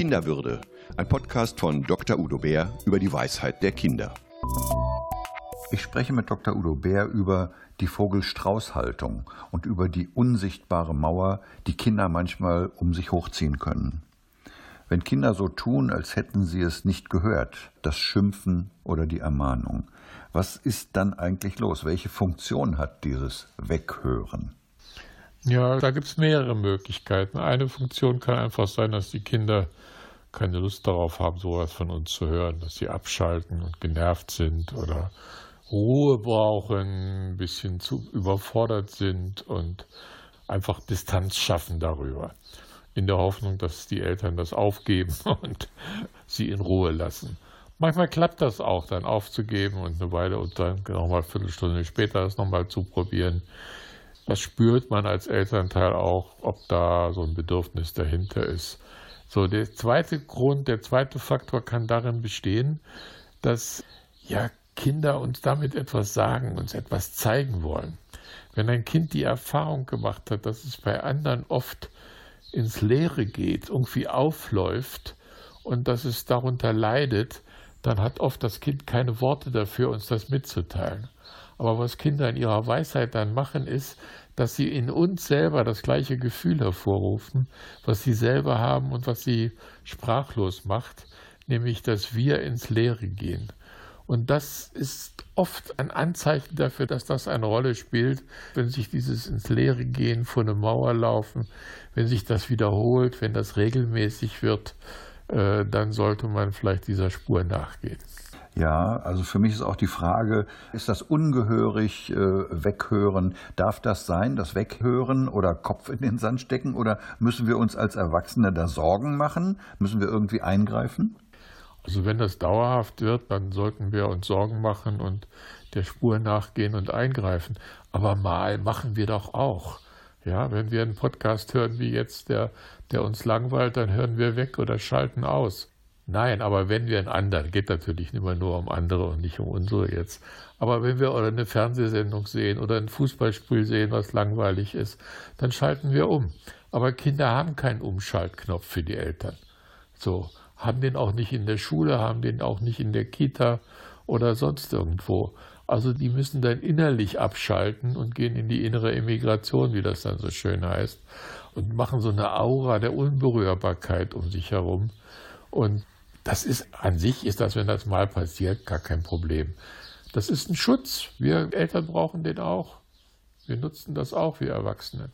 Kinderwürde, ein Podcast von Dr. Udo Bär über die Weisheit der Kinder. Ich spreche mit Dr. Udo Bär über die Vogel-Strauß-Haltung und über die unsichtbare Mauer, die Kinder manchmal um sich hochziehen können. Wenn Kinder so tun, als hätten sie es nicht gehört, das Schimpfen oder die Ermahnung, was ist dann eigentlich los? Welche Funktion hat dieses Weghören? Ja, da gibt es mehrere Möglichkeiten. Eine Funktion kann einfach sein, dass die Kinder keine Lust darauf haben, sowas von uns zu hören, dass sie abschalten und genervt sind oder Ruhe brauchen, ein bisschen zu überfordert sind und einfach Distanz schaffen darüber. In der Hoffnung, dass die Eltern das aufgeben und sie in Ruhe lassen. Manchmal klappt das auch, dann aufzugeben und eine Weile und dann nochmal eine Viertelstunde später das nochmal zu probieren. Das spürt man als Elternteil auch, ob da so ein Bedürfnis dahinter ist. So, der zweite Grund, der zweite Faktor kann darin bestehen, dass ja Kinder uns damit etwas sagen, uns etwas zeigen wollen. Wenn ein Kind die Erfahrung gemacht hat, dass es bei anderen oft ins Leere geht, irgendwie aufläuft und dass es darunter leidet, dann hat oft das Kind keine Worte dafür, uns das mitzuteilen. Aber was Kinder in ihrer Weisheit dann machen, ist, dass sie in uns selber das gleiche Gefühl hervorrufen, was sie selber haben und was sie sprachlos macht, nämlich dass wir ins Leere gehen. Und das ist oft ein Anzeichen dafür, dass das eine Rolle spielt, wenn sich dieses ins Leere gehen, vor eine Mauer laufen, wenn sich das wiederholt, wenn das regelmäßig wird äh, dann sollte man vielleicht dieser Spur nachgehen. Ja, also für mich ist auch die Frage, ist das ungehörig äh, weghören? Darf das sein, das Weghören oder Kopf in den Sand stecken? Oder müssen wir uns als Erwachsene da Sorgen machen? Müssen wir irgendwie eingreifen? Also wenn das dauerhaft wird, dann sollten wir uns Sorgen machen und der Spur nachgehen und eingreifen. Aber mal machen wir doch auch. Ja, wenn wir einen Podcast hören wie jetzt, der, der uns langweilt, dann hören wir weg oder schalten aus. Nein, aber wenn wir einen anderen, geht natürlich immer nur um andere und nicht um unsere jetzt. Aber wenn wir eine Fernsehsendung sehen oder ein Fußballspiel sehen, was langweilig ist, dann schalten wir um. Aber Kinder haben keinen Umschaltknopf für die Eltern. So, haben den auch nicht in der Schule, haben den auch nicht in der Kita oder sonst irgendwo. Also die müssen dann innerlich abschalten und gehen in die innere Emigration, wie das dann so schön heißt, und machen so eine Aura der Unberührbarkeit um sich herum. Und das ist an sich, ist das, wenn das mal passiert, gar kein Problem. Das ist ein Schutz. Wir Eltern brauchen den auch. Wir nutzen das auch, wir Erwachsene.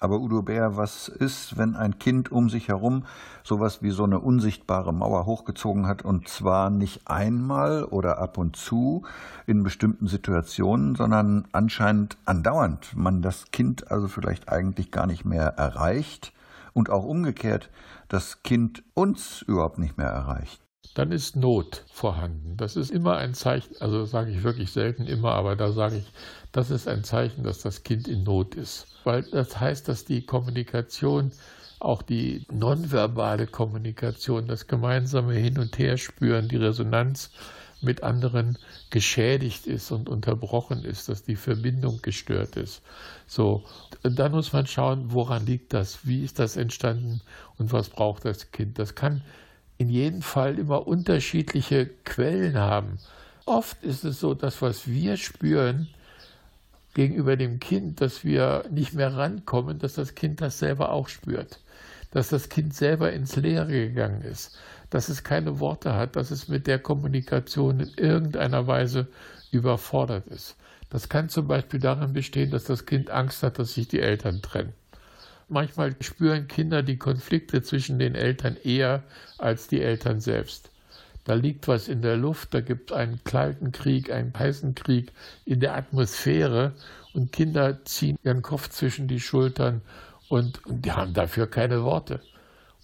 Aber Udo Bär, was ist, wenn ein Kind um sich herum sowas wie so eine unsichtbare Mauer hochgezogen hat und zwar nicht einmal oder ab und zu in bestimmten Situationen, sondern anscheinend andauernd man das Kind also vielleicht eigentlich gar nicht mehr erreicht und auch umgekehrt das Kind uns überhaupt nicht mehr erreicht? dann ist Not vorhanden. Das ist immer ein Zeichen, also sage ich wirklich selten immer, aber da sage ich, das ist ein Zeichen, dass das Kind in Not ist. Weil das heißt, dass die Kommunikation, auch die nonverbale Kommunikation, das gemeinsame Hin- und Herspüren, die Resonanz mit anderen geschädigt ist und unterbrochen ist, dass die Verbindung gestört ist. So, und dann muss man schauen, woran liegt das, wie ist das entstanden und was braucht das Kind. Das kann in jedem Fall immer unterschiedliche Quellen haben. Oft ist es so, dass was wir spüren gegenüber dem Kind, dass wir nicht mehr rankommen, dass das Kind das selber auch spürt, dass das Kind selber ins Leere gegangen ist, dass es keine Worte hat, dass es mit der Kommunikation in irgendeiner Weise überfordert ist. Das kann zum Beispiel darin bestehen, dass das Kind Angst hat, dass sich die Eltern trennen. Manchmal spüren Kinder die Konflikte zwischen den Eltern eher als die Eltern selbst. Da liegt was in der Luft, da gibt es einen kalten Krieg, einen heißen Krieg in der Atmosphäre und Kinder ziehen ihren Kopf zwischen die Schultern und, und die haben dafür keine Worte.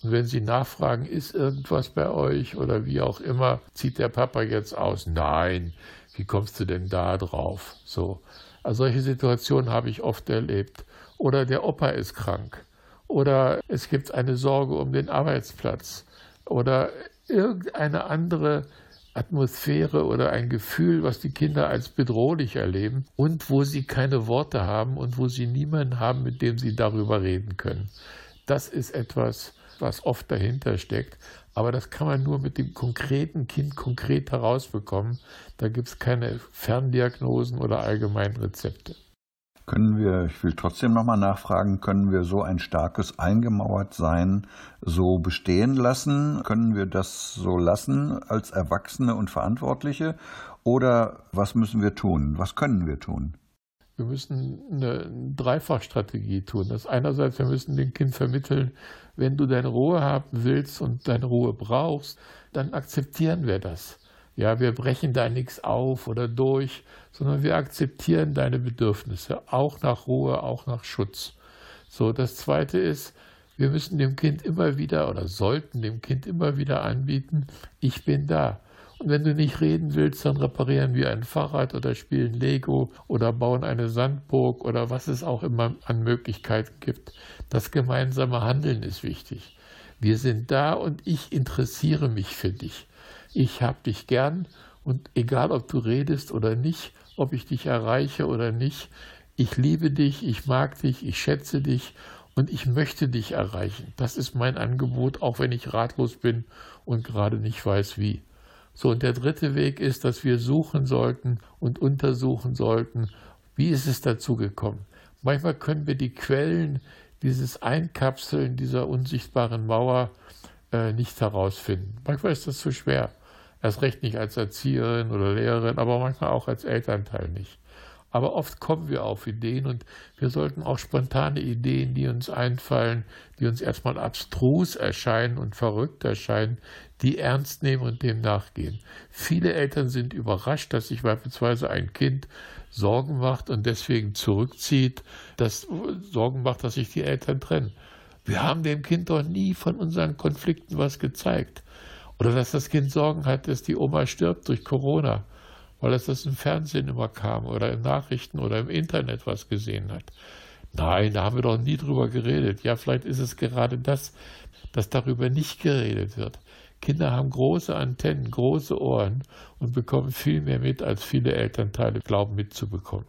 Und wenn sie nachfragen, ist irgendwas bei euch oder wie auch immer, zieht der Papa jetzt aus. Nein, wie kommst du denn da drauf? So. Also solche Situationen habe ich oft erlebt oder der Opa ist krank oder es gibt eine Sorge um den Arbeitsplatz oder irgendeine andere Atmosphäre oder ein Gefühl, was die Kinder als bedrohlich erleben und wo sie keine Worte haben und wo sie niemanden haben, mit dem sie darüber reden können. Das ist etwas, was oft dahinter steckt. Aber das kann man nur mit dem konkreten Kind konkret herausbekommen. Da gibt es keine Ferndiagnosen oder allgemeinen Rezepte. Können wir, ich will trotzdem nochmal nachfragen, können wir so ein starkes Eingemauertsein so bestehen lassen? Können wir das so lassen als Erwachsene und Verantwortliche? Oder was müssen wir tun? Was können wir tun? Wir müssen eine Dreifachstrategie tun. Das einerseits, wir müssen dem Kind vermitteln, wenn du deine Ruhe haben willst und deine Ruhe brauchst, dann akzeptieren wir das. Ja, wir brechen da nichts auf oder durch, sondern wir akzeptieren deine Bedürfnisse, auch nach Ruhe, auch nach Schutz. So, das zweite ist, wir müssen dem Kind immer wieder oder sollten dem Kind immer wieder anbieten, ich bin da. Und wenn du nicht reden willst, dann reparieren wir ein Fahrrad oder spielen Lego oder bauen eine Sandburg oder was es auch immer an Möglichkeiten gibt. Das gemeinsame Handeln ist wichtig. Wir sind da und ich interessiere mich für dich. Ich habe dich gern und egal ob du redest oder nicht, ob ich dich erreiche oder nicht, ich liebe dich, ich mag dich, ich schätze dich und ich möchte dich erreichen. Das ist mein Angebot, auch wenn ich ratlos bin und gerade nicht weiß wie. So, und der dritte Weg ist, dass wir suchen sollten und untersuchen sollten, wie ist es dazu gekommen. Manchmal können wir die Quellen dieses Einkapseln dieser unsichtbaren Mauer äh, nicht herausfinden. Manchmal ist das zu schwer. Erst recht nicht als Erzieherin oder Lehrerin, aber manchmal auch als Elternteil nicht. Aber oft kommen wir auf Ideen und wir sollten auch spontane Ideen, die uns einfallen, die uns erstmal abstrus erscheinen und verrückt erscheinen, die ernst nehmen und dem nachgehen. Viele Eltern sind überrascht, dass sich beispielsweise ein Kind Sorgen macht und deswegen zurückzieht, das Sorgen macht, dass sich die Eltern trennen. Wir haben dem Kind doch nie von unseren Konflikten was gezeigt. Oder dass das Kind Sorgen hat, dass die Oma stirbt durch Corona weil es das im Fernsehen immer kam oder in Nachrichten oder im Internet was gesehen hat. Nein, da haben wir doch nie drüber geredet. Ja, vielleicht ist es gerade das, dass darüber nicht geredet wird. Kinder haben große Antennen, große Ohren und bekommen viel mehr mit, als viele Elternteile glauben mitzubekommen.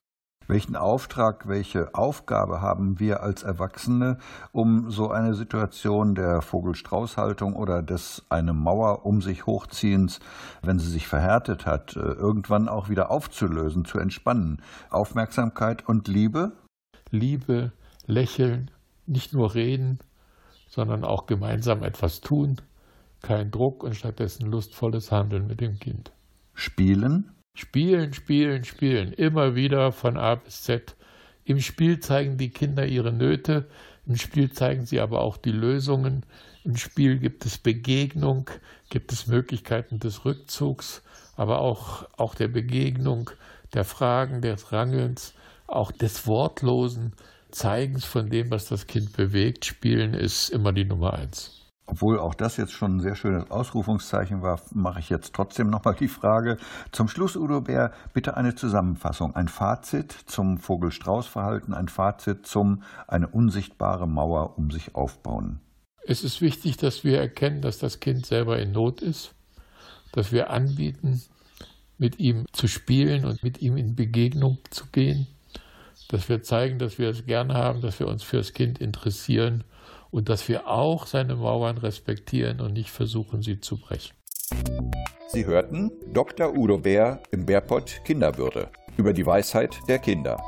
Welchen Auftrag, welche Aufgabe haben wir als Erwachsene, um so eine Situation der Vogel-Strauß-Haltung oder des eine Mauer um sich hochziehens, wenn sie sich verhärtet hat, äh, irgendwann auch wieder aufzulösen, zu entspannen? Aufmerksamkeit und Liebe? Liebe, lächeln, nicht nur reden, sondern auch gemeinsam etwas tun, kein Druck und stattdessen lustvolles Handeln mit dem Kind. Spielen? Spielen, spielen, spielen, immer wieder von A bis Z. Im Spiel zeigen die Kinder ihre Nöte, im Spiel zeigen sie aber auch die Lösungen. Im Spiel gibt es Begegnung, gibt es Möglichkeiten des Rückzugs, aber auch, auch der Begegnung, der Fragen, des Rangelns, auch des wortlosen Zeigens von dem, was das Kind bewegt. Spielen ist immer die Nummer eins. Obwohl auch das jetzt schon ein sehr schönes Ausrufungszeichen war, mache ich jetzt trotzdem nochmal die Frage. Zum Schluss, Udo Bär, bitte eine Zusammenfassung, ein Fazit zum Vogel-Strauß-Verhalten, ein Fazit zum eine unsichtbare Mauer um sich aufbauen. Es ist wichtig, dass wir erkennen, dass das Kind selber in Not ist, dass wir anbieten, mit ihm zu spielen und mit ihm in Begegnung zu gehen, dass wir zeigen, dass wir es gern haben, dass wir uns für das Kind interessieren und dass wir auch seine Mauern respektieren und nicht versuchen, sie zu brechen. Sie hörten Dr. Udo Bär im Bärpott Kinderwürde über die Weisheit der Kinder.